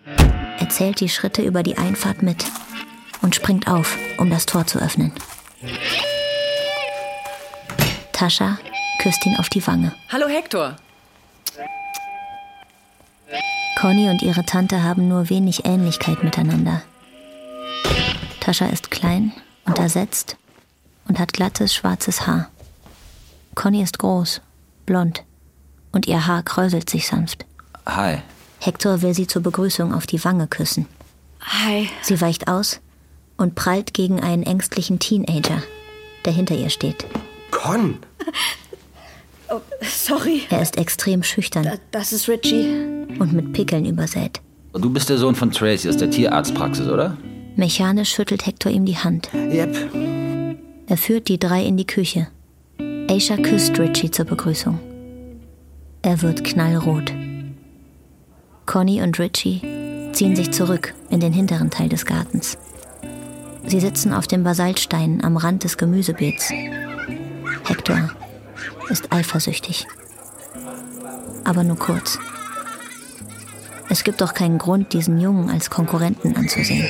Speaker 2: Er zählt die Schritte über die Einfahrt mit und springt auf, um das Tor zu öffnen. Tascha küsst ihn auf die Wange.
Speaker 18: Hallo Hector.
Speaker 2: Conny und ihre Tante haben nur wenig Ähnlichkeit miteinander. Tascha ist klein, untersetzt und hat glattes schwarzes Haar. Conny ist groß, blond und ihr Haar kräuselt sich sanft.
Speaker 3: Hi.
Speaker 2: Hector will sie zur Begrüßung auf die Wange küssen.
Speaker 18: Hi.
Speaker 2: Sie weicht aus und prallt gegen einen ängstlichen Teenager, der hinter ihr steht.
Speaker 12: Con! <laughs>
Speaker 15: Oh, sorry.
Speaker 2: Er ist extrem schüchtern
Speaker 15: Das ist Richie.
Speaker 2: und mit Pickeln übersät.
Speaker 3: Du bist der Sohn von Tracy aus der Tierarztpraxis, oder?
Speaker 2: Mechanisch schüttelt Hector ihm die Hand.
Speaker 12: Yep.
Speaker 2: Er führt die drei in die Küche. Aisha küsst Richie zur Begrüßung. Er wird knallrot. Conny und Richie ziehen sich zurück in den hinteren Teil des Gartens. Sie sitzen auf dem Basaltstein am Rand des Gemüsebeets. Hector ist eifersüchtig. Aber nur kurz. Es gibt doch keinen Grund, diesen Jungen als Konkurrenten anzusehen.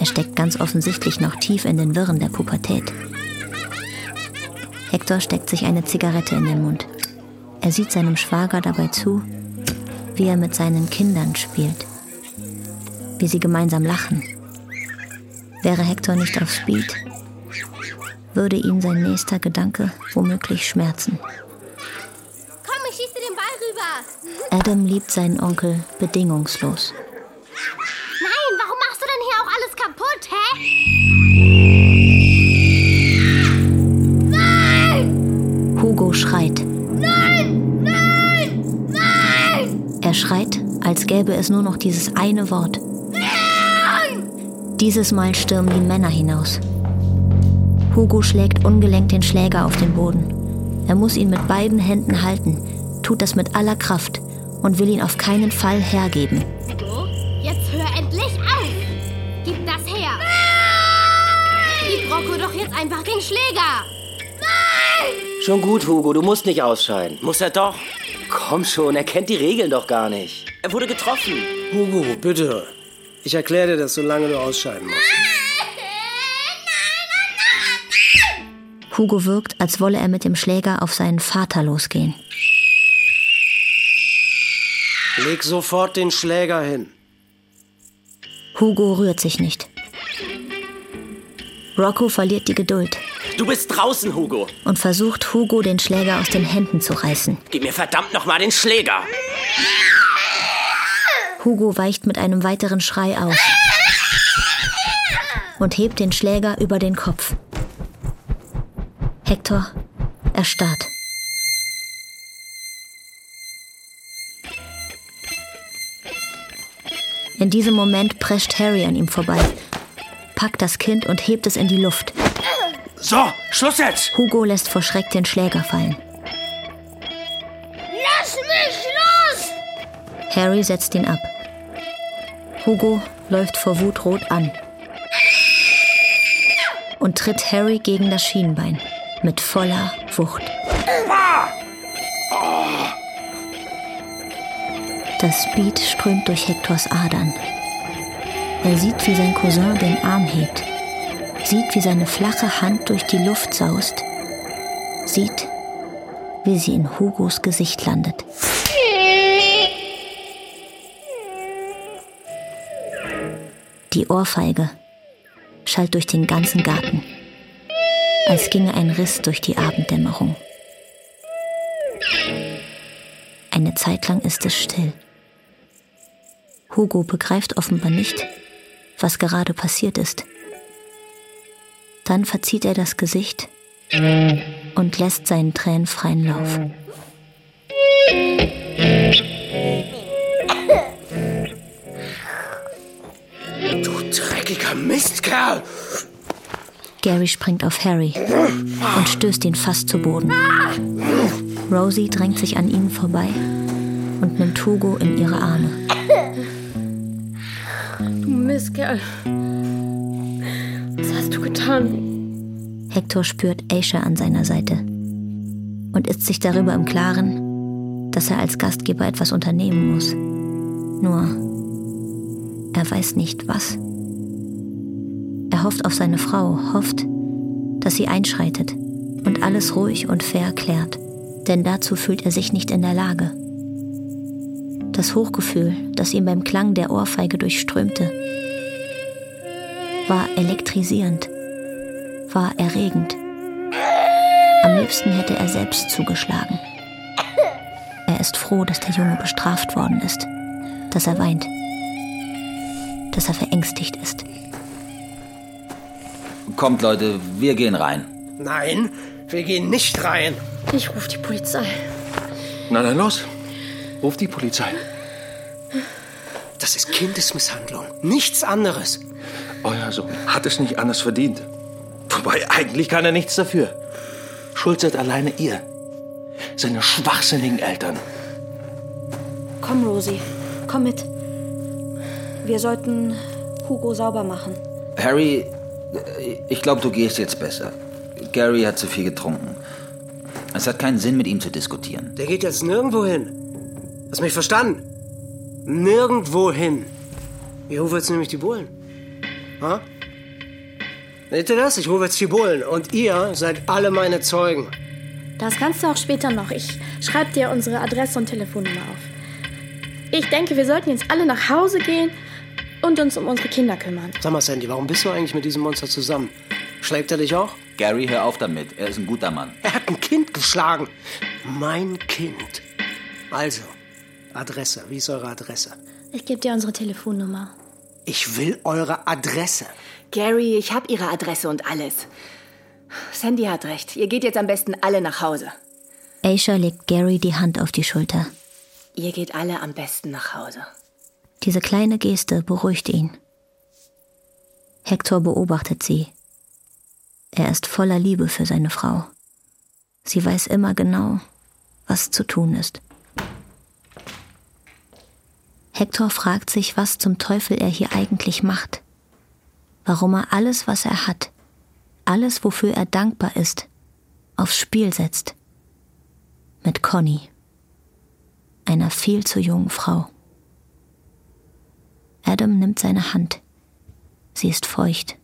Speaker 2: Er steckt ganz offensichtlich noch tief in den Wirren der Pubertät. Hector steckt sich eine Zigarette in den Mund. Er sieht seinem Schwager dabei zu, wie er mit seinen Kindern spielt. Wie sie gemeinsam lachen. Wäre Hector nicht auf Speed, würde ihn sein nächster Gedanke womöglich schmerzen.
Speaker 4: Komm, ich schieß dir den Ball rüber.
Speaker 2: Adam liebt seinen Onkel bedingungslos.
Speaker 4: Nein, warum machst du denn hier auch alles kaputt, hä? Nein!
Speaker 2: Hugo schreit.
Speaker 4: Nein! Nein! Nein!
Speaker 2: Er schreit, als gäbe es nur noch dieses eine Wort. Dieses Mal stürmen die Männer hinaus. Hugo schlägt ungelenkt den Schläger auf den Boden. Er muss ihn mit beiden Händen halten, tut das mit aller Kraft und will ihn auf keinen Fall hergeben.
Speaker 4: So, jetzt hör endlich auf! Gib das her! Gib Rocco doch jetzt einfach den Schläger!
Speaker 17: Schon gut, Hugo, du musst nicht ausscheiden. Muss er doch? Komm schon, er kennt die Regeln doch gar nicht. Er wurde getroffen.
Speaker 12: Hugo, bitte. Ich erkläre dir das, solange du ausscheiden musst.
Speaker 2: Hugo wirkt, als wolle er mit dem Schläger auf seinen Vater losgehen.
Speaker 12: Leg sofort den Schläger hin.
Speaker 2: Hugo rührt sich nicht. Rocco verliert die Geduld
Speaker 17: Du bist draußen, Hugo.
Speaker 2: und versucht, Hugo den Schläger aus den Händen zu reißen.
Speaker 17: Gib mir verdammt noch mal den Schläger.
Speaker 2: Hugo weicht mit einem weiteren Schrei aus und hebt den Schläger über den Kopf. Hector erstarrt. In diesem Moment prescht Harry an ihm vorbei, packt das Kind und hebt es in die Luft.
Speaker 17: So, Schluss jetzt!
Speaker 2: Hugo lässt vor Schreck den Schläger fallen.
Speaker 4: Lass mich los!
Speaker 2: Harry setzt ihn ab. Hugo läuft vor Wut rot an und tritt Harry gegen das Schienbein mit voller Wucht. Das Speed strömt durch Hectors Adern. Er sieht, wie sein Cousin den Arm hebt, sieht, wie seine flache Hand durch die Luft saust, sieht, wie sie in Hugos Gesicht landet. Die Ohrfeige schallt durch den ganzen Garten, als ginge ein Riss durch die Abenddämmerung. Eine Zeit lang ist es still. Hugo begreift offenbar nicht, was gerade passiert ist. Dann verzieht er das Gesicht und lässt seinen Tränen freien Lauf.
Speaker 17: Du dreckiger Mistkerl!
Speaker 2: Gary springt auf Harry und stößt ihn fast zu Boden. Rosie drängt sich an ihnen vorbei und nimmt Hugo in ihre Arme.
Speaker 15: Mistkerl. Was hast du getan?
Speaker 2: Hector spürt Aisha an seiner Seite und ist sich darüber im Klaren, dass er als Gastgeber etwas unternehmen muss. Nur, er weiß nicht was. Er hofft auf seine Frau, hofft, dass sie einschreitet und alles ruhig und fair klärt, denn dazu fühlt er sich nicht in der Lage. Das Hochgefühl, das ihn beim Klang der Ohrfeige durchströmte, war elektrisierend, war erregend. Am liebsten hätte er selbst zugeschlagen. Er ist froh, dass der Junge bestraft worden ist, dass er weint, dass er verängstigt ist.
Speaker 3: Kommt, Leute, wir gehen rein.
Speaker 12: Nein, wir gehen nicht rein.
Speaker 15: Ich rufe die Polizei.
Speaker 13: Na dann los. Ruf die Polizei.
Speaker 12: Das ist Kindesmisshandlung. Nichts anderes.
Speaker 13: Euer Sohn hat es nicht anders verdient. Wobei, eigentlich kann er nichts dafür. Schuld seid alleine ihr. Seine schwachsinnigen Eltern.
Speaker 15: Komm, Rosie. Komm mit. Wir sollten Hugo sauber machen.
Speaker 3: Harry, ich glaube, du gehst jetzt besser. Gary hat zu viel getrunken. Es hat keinen Sinn, mit ihm zu diskutieren.
Speaker 12: Der geht jetzt nirgendwo hin. Hast mich verstanden? Nirgendwo hin. Ich rufe jetzt nämlich die Bullen. Ha? Seht ihr das? Ich rufe jetzt die Bullen. Und ihr seid alle meine Zeugen.
Speaker 15: Das kannst du auch später noch. Ich schreibe dir unsere Adresse und Telefonnummer auf. Ich denke, wir sollten jetzt alle nach Hause gehen und uns um unsere Kinder kümmern.
Speaker 12: Sag mal, Sandy, warum bist du eigentlich mit diesem Monster zusammen? Schlägt er dich auch?
Speaker 3: Gary, hör auf damit. Er ist ein guter Mann.
Speaker 12: Er hat ein Kind geschlagen. Mein Kind. Also, Adresse. Wie ist eure Adresse?
Speaker 15: Ich gebe dir unsere Telefonnummer.
Speaker 12: Ich will eure Adresse.
Speaker 6: Gary, ich habe Ihre Adresse und alles. Sandy hat recht. Ihr geht jetzt am besten alle nach Hause.
Speaker 2: Aisha legt Gary die Hand auf die Schulter.
Speaker 6: Ihr geht alle am besten nach Hause.
Speaker 2: Diese kleine Geste beruhigt ihn. Hector beobachtet sie. Er ist voller Liebe für seine Frau. Sie weiß immer genau, was zu tun ist. Hector fragt sich, was zum Teufel er hier eigentlich macht. Warum er alles, was er hat, alles, wofür er dankbar ist, aufs Spiel setzt. Mit Conny, einer viel zu jungen Frau. Adam nimmt seine Hand. Sie ist feucht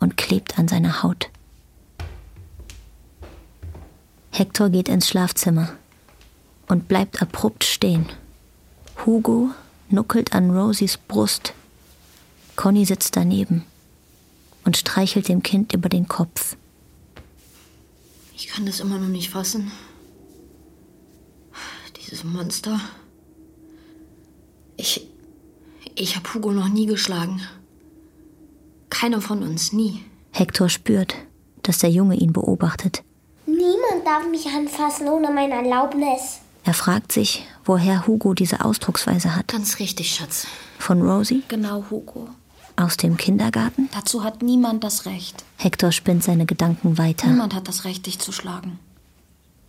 Speaker 2: und klebt an seiner Haut. Hector geht ins Schlafzimmer und bleibt abrupt stehen. Hugo nuckelt an Rosies Brust. Conny sitzt daneben und streichelt dem Kind über den Kopf.
Speaker 16: Ich kann das immer noch nicht fassen. Dieses Monster. Ich. Ich habe Hugo noch nie geschlagen. Keiner von uns, nie.
Speaker 2: Hector spürt, dass der Junge ihn beobachtet.
Speaker 18: Niemand darf mich anfassen ohne meine Erlaubnis.
Speaker 2: Er fragt sich, woher Hugo diese Ausdrucksweise hat.
Speaker 16: Ganz richtig, Schatz.
Speaker 2: Von Rosie?
Speaker 16: Genau, Hugo.
Speaker 2: Aus dem Kindergarten?
Speaker 16: Dazu hat niemand das Recht.
Speaker 2: Hector spinnt seine Gedanken weiter.
Speaker 16: Niemand hat das Recht, dich zu schlagen.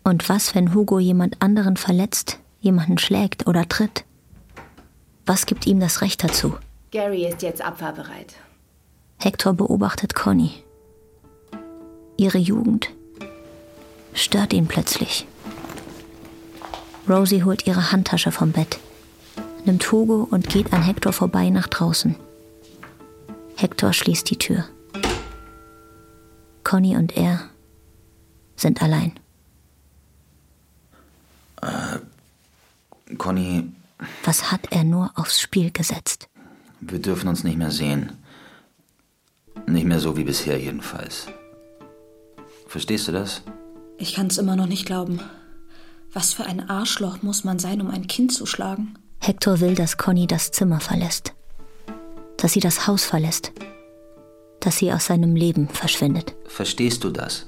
Speaker 2: Und was, wenn Hugo jemand anderen verletzt, jemanden schlägt oder tritt? Was gibt ihm das Recht dazu?
Speaker 6: Gary ist jetzt abfahrbereit.
Speaker 2: Hector beobachtet Conny. Ihre Jugend stört ihn plötzlich. Rosie holt ihre Handtasche vom Bett, nimmt Hugo und geht an Hector vorbei nach draußen. Hector schließt die Tür. Conny und er sind allein.
Speaker 3: Äh, Conny.
Speaker 2: Was hat er nur aufs Spiel gesetzt?
Speaker 3: Wir dürfen uns nicht mehr sehen. Nicht mehr so wie bisher jedenfalls. Verstehst du das?
Speaker 16: Ich kann es immer noch nicht glauben. Was für ein Arschloch muss man sein, um ein Kind zu schlagen?
Speaker 2: Hector will, dass Conny das Zimmer verlässt. Dass sie das Haus verlässt. Dass sie aus seinem Leben verschwindet.
Speaker 3: Verstehst du das?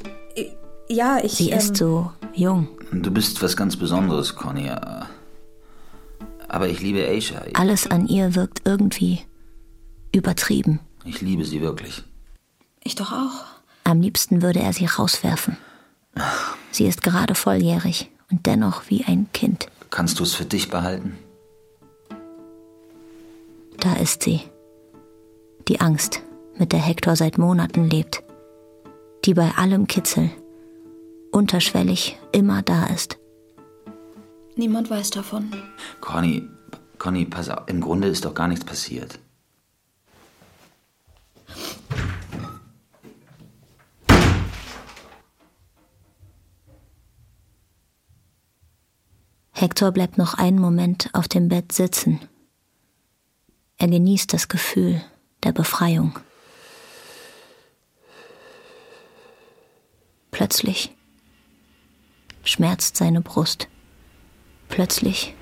Speaker 16: Ja, ich.
Speaker 2: Sie
Speaker 16: ähm,
Speaker 2: ist so jung.
Speaker 3: Du bist was ganz Besonderes, Conny. Aber ich liebe Aisha.
Speaker 2: Alles an ihr wirkt irgendwie übertrieben.
Speaker 3: Ich liebe sie wirklich.
Speaker 16: Ich doch auch.
Speaker 2: Am liebsten würde er sie rauswerfen. Sie ist gerade volljährig und dennoch wie ein Kind.
Speaker 3: Kannst du es für dich behalten?
Speaker 2: Da ist sie. Die Angst, mit der Hector seit Monaten lebt. Die bei allem Kitzel, unterschwellig immer da ist.
Speaker 16: Niemand weiß davon.
Speaker 3: Conny, Conny, pass auf, im Grunde ist doch gar nichts passiert.
Speaker 2: Hector bleibt noch einen Moment auf dem Bett sitzen. Er genießt das Gefühl der Befreiung. Plötzlich schmerzt seine Brust. Plötzlich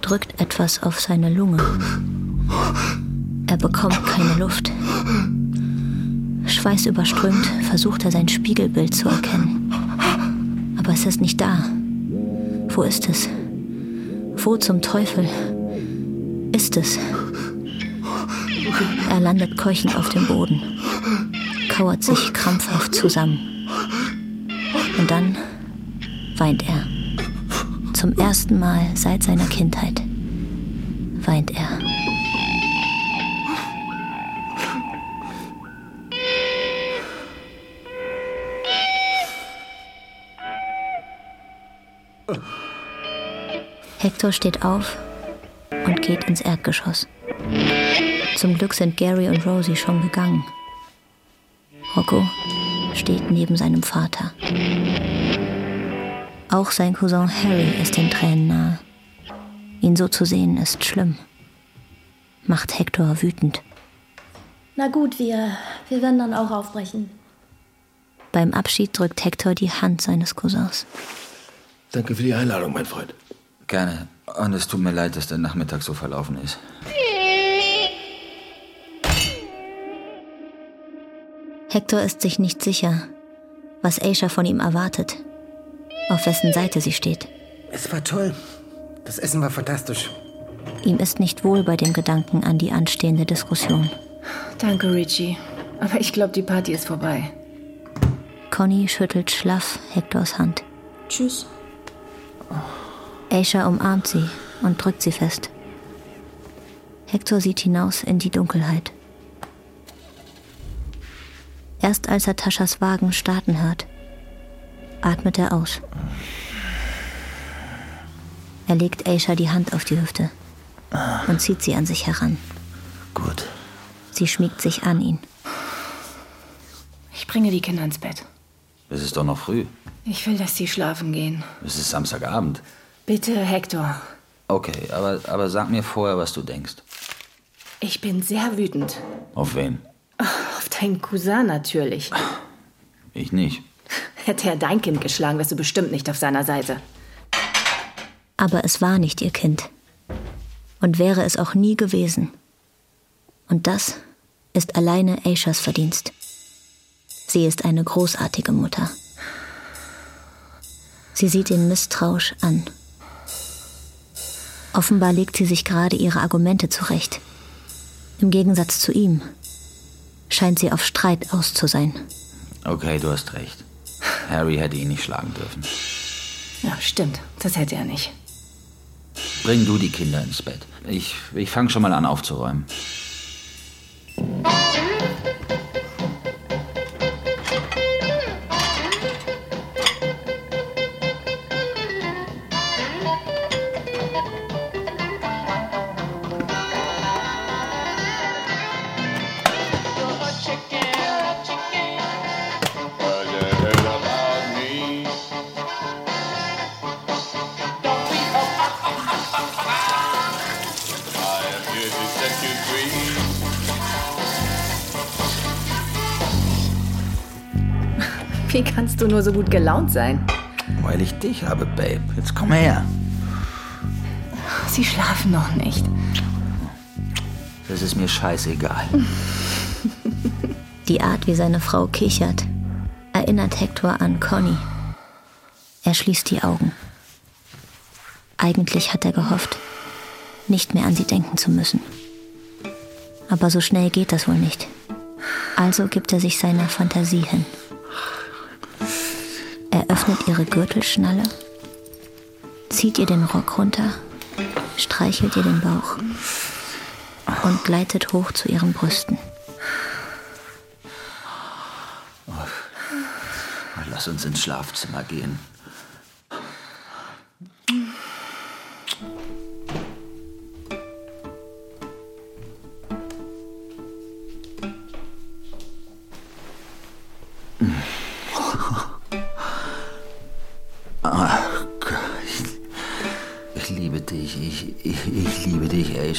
Speaker 2: drückt etwas auf seine Lunge. Er bekommt keine Luft. Schweißüberströmt versucht er sein Spiegelbild zu erkennen. Aber es ist nicht da. Wo ist es? Wo zum Teufel ist es? Er landet keuchend auf dem Boden, kauert sich krampfhaft zusammen. Und dann weint er. Zum ersten Mal seit seiner Kindheit weint er. Hector steht auf und geht ins Erdgeschoss. Zum Glück sind Gary und Rosie schon gegangen. Rocco steht neben seinem Vater. Auch sein Cousin Harry ist den Tränen nahe. Ihn so zu sehen ist schlimm. Macht Hector wütend.
Speaker 15: Na gut, wir, wir werden dann auch aufbrechen.
Speaker 2: Beim Abschied drückt Hector die Hand seines Cousins.
Speaker 13: Danke für die Einladung, mein Freund.
Speaker 3: Gerne. Und es tut mir leid, dass der Nachmittag so verlaufen ist.
Speaker 2: Hector ist sich nicht sicher, was Aisha von ihm erwartet, auf wessen Seite sie steht.
Speaker 19: Es war toll. Das Essen war fantastisch.
Speaker 2: Ihm ist nicht wohl bei dem Gedanken an die anstehende Diskussion.
Speaker 6: Danke, Richie. Aber ich glaube, die Party ist vorbei.
Speaker 2: Conny schüttelt schlaff Hectors Hand.
Speaker 16: Tschüss.
Speaker 2: Aisha umarmt sie und drückt sie fest. Hector sieht hinaus in die Dunkelheit. Erst als er Taschas Wagen starten hört, atmet er aus. Er legt Aisha die Hand auf die Hüfte und zieht sie an sich heran.
Speaker 3: Gut.
Speaker 2: Sie schmiegt sich an ihn.
Speaker 6: Ich bringe die Kinder ins Bett.
Speaker 3: Es ist doch noch früh.
Speaker 6: Ich will, dass sie schlafen gehen.
Speaker 3: Es ist Samstagabend.
Speaker 6: Bitte, Hector.
Speaker 3: Okay, aber, aber sag mir vorher, was du denkst.
Speaker 6: Ich bin sehr wütend.
Speaker 3: Auf wen?
Speaker 6: Auf deinen Cousin natürlich.
Speaker 3: Ich nicht. <laughs>
Speaker 6: Hätte er dein Kind geschlagen, wärst du bestimmt nicht auf seiner Seite.
Speaker 2: Aber es war nicht ihr Kind. Und wäre es auch nie gewesen. Und das ist alleine Aishas Verdienst. Sie ist eine großartige Mutter. Sie sieht ihn misstrauisch an. Offenbar legt sie sich gerade ihre Argumente zurecht. Im Gegensatz zu ihm scheint sie auf Streit aus zu sein.
Speaker 3: Okay, du hast recht. Harry hätte ihn nicht schlagen dürfen.
Speaker 6: Ja, stimmt. Das hätte er nicht.
Speaker 3: Bring du die Kinder ins Bett. Ich, ich fange schon mal an aufzuräumen.
Speaker 6: Wie kannst du nur so gut gelaunt sein?
Speaker 3: Weil ich dich habe, Babe. Jetzt komm her.
Speaker 6: Sie schlafen noch nicht.
Speaker 3: Das ist mir scheißegal.
Speaker 2: Die Art, wie seine Frau kichert, erinnert Hector an Conny. Er schließt die Augen. Eigentlich hat er gehofft, nicht mehr an sie denken zu müssen. Aber so schnell geht das wohl nicht. Also gibt er sich seiner Fantasie hin. Öffnet ihre Gürtelschnalle, zieht ihr den Rock runter, streichelt ihr den Bauch und gleitet hoch zu ihren Brüsten.
Speaker 3: Lass uns ins Schlafzimmer gehen.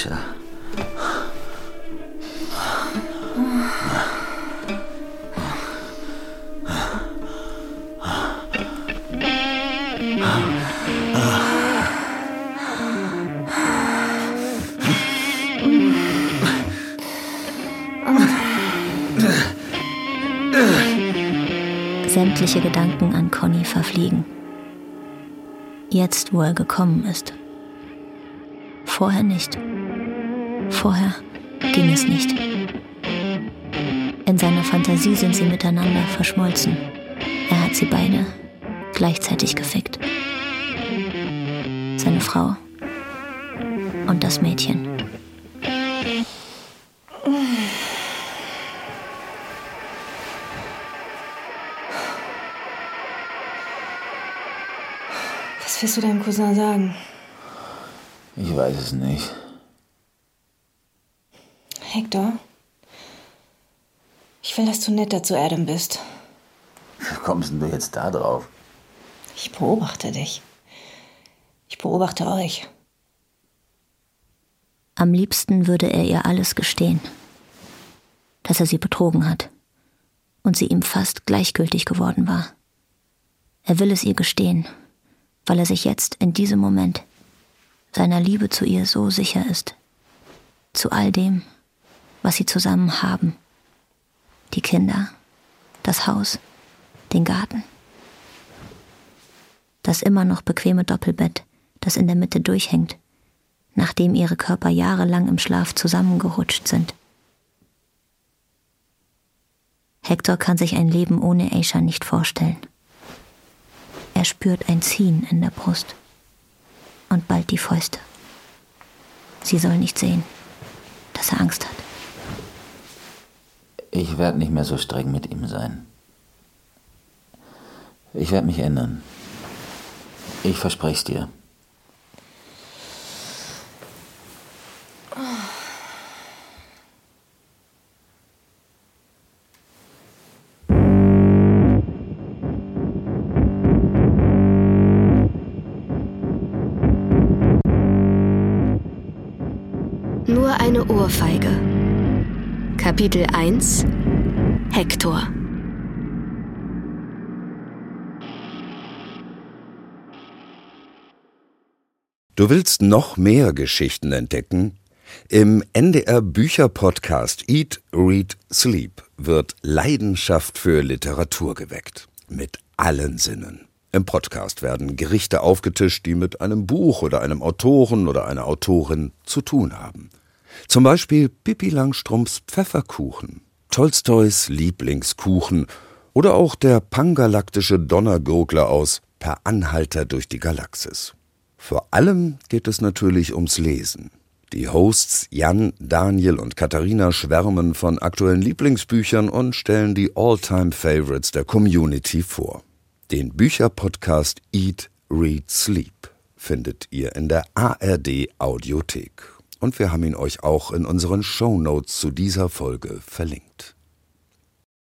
Speaker 3: Aisha.
Speaker 2: Sämtliche Gedanken an Conny verfliegen. Jetzt, wo er gekommen ist. Vorher nicht. Vorher ging es nicht. In seiner Fantasie sind sie miteinander verschmolzen. Er hat sie beide gleichzeitig gefickt. Seine Frau und das Mädchen.
Speaker 16: Was willst du deinem Cousin sagen?
Speaker 3: Ich weiß es nicht.
Speaker 16: Hector? Ich will, dass du netter zu Adam bist.
Speaker 3: Wie kommst denn du jetzt da drauf?
Speaker 16: Ich beobachte dich. Ich beobachte euch.
Speaker 2: Am liebsten würde er ihr alles gestehen. Dass er sie betrogen hat. Und sie ihm fast gleichgültig geworden war. Er will es ihr gestehen, weil er sich jetzt in diesem Moment seiner Liebe zu ihr so sicher ist. Zu all dem, was sie zusammen haben. Die Kinder, das Haus, den Garten. Das immer noch bequeme Doppelbett, das in der Mitte durchhängt, nachdem ihre Körper jahrelang im Schlaf zusammengerutscht sind. Hector kann sich ein Leben ohne Aisha nicht vorstellen. Er spürt ein Ziehen in der Brust und bald die Fäuste. Sie soll nicht sehen, dass er Angst hat.
Speaker 3: Ich werde nicht mehr so streng mit ihm sein. Ich werde mich ändern. Ich verspreche es dir.
Speaker 5: Kapitel 1 Hektor
Speaker 20: Du willst noch mehr Geschichten entdecken? Im NDR Bücherpodcast Eat, Read, Sleep wird Leidenschaft für Literatur geweckt. Mit allen Sinnen. Im Podcast werden Gerichte aufgetischt, die mit einem Buch oder einem Autoren oder einer Autorin zu tun haben. Zum Beispiel Pippi Langstrumpfs Pfefferkuchen, Tolstois Lieblingskuchen oder auch der pangalaktische Donnergurgler aus Per Anhalter durch die Galaxis. Vor allem geht es natürlich ums Lesen. Die Hosts Jan, Daniel und Katharina schwärmen von aktuellen Lieblingsbüchern und stellen die All-Time-Favorites der Community vor. Den Bücherpodcast Eat, Read, Sleep findet ihr in der ARD Audiothek. Und wir haben ihn euch auch in unseren Show Notes zu dieser Folge verlinkt.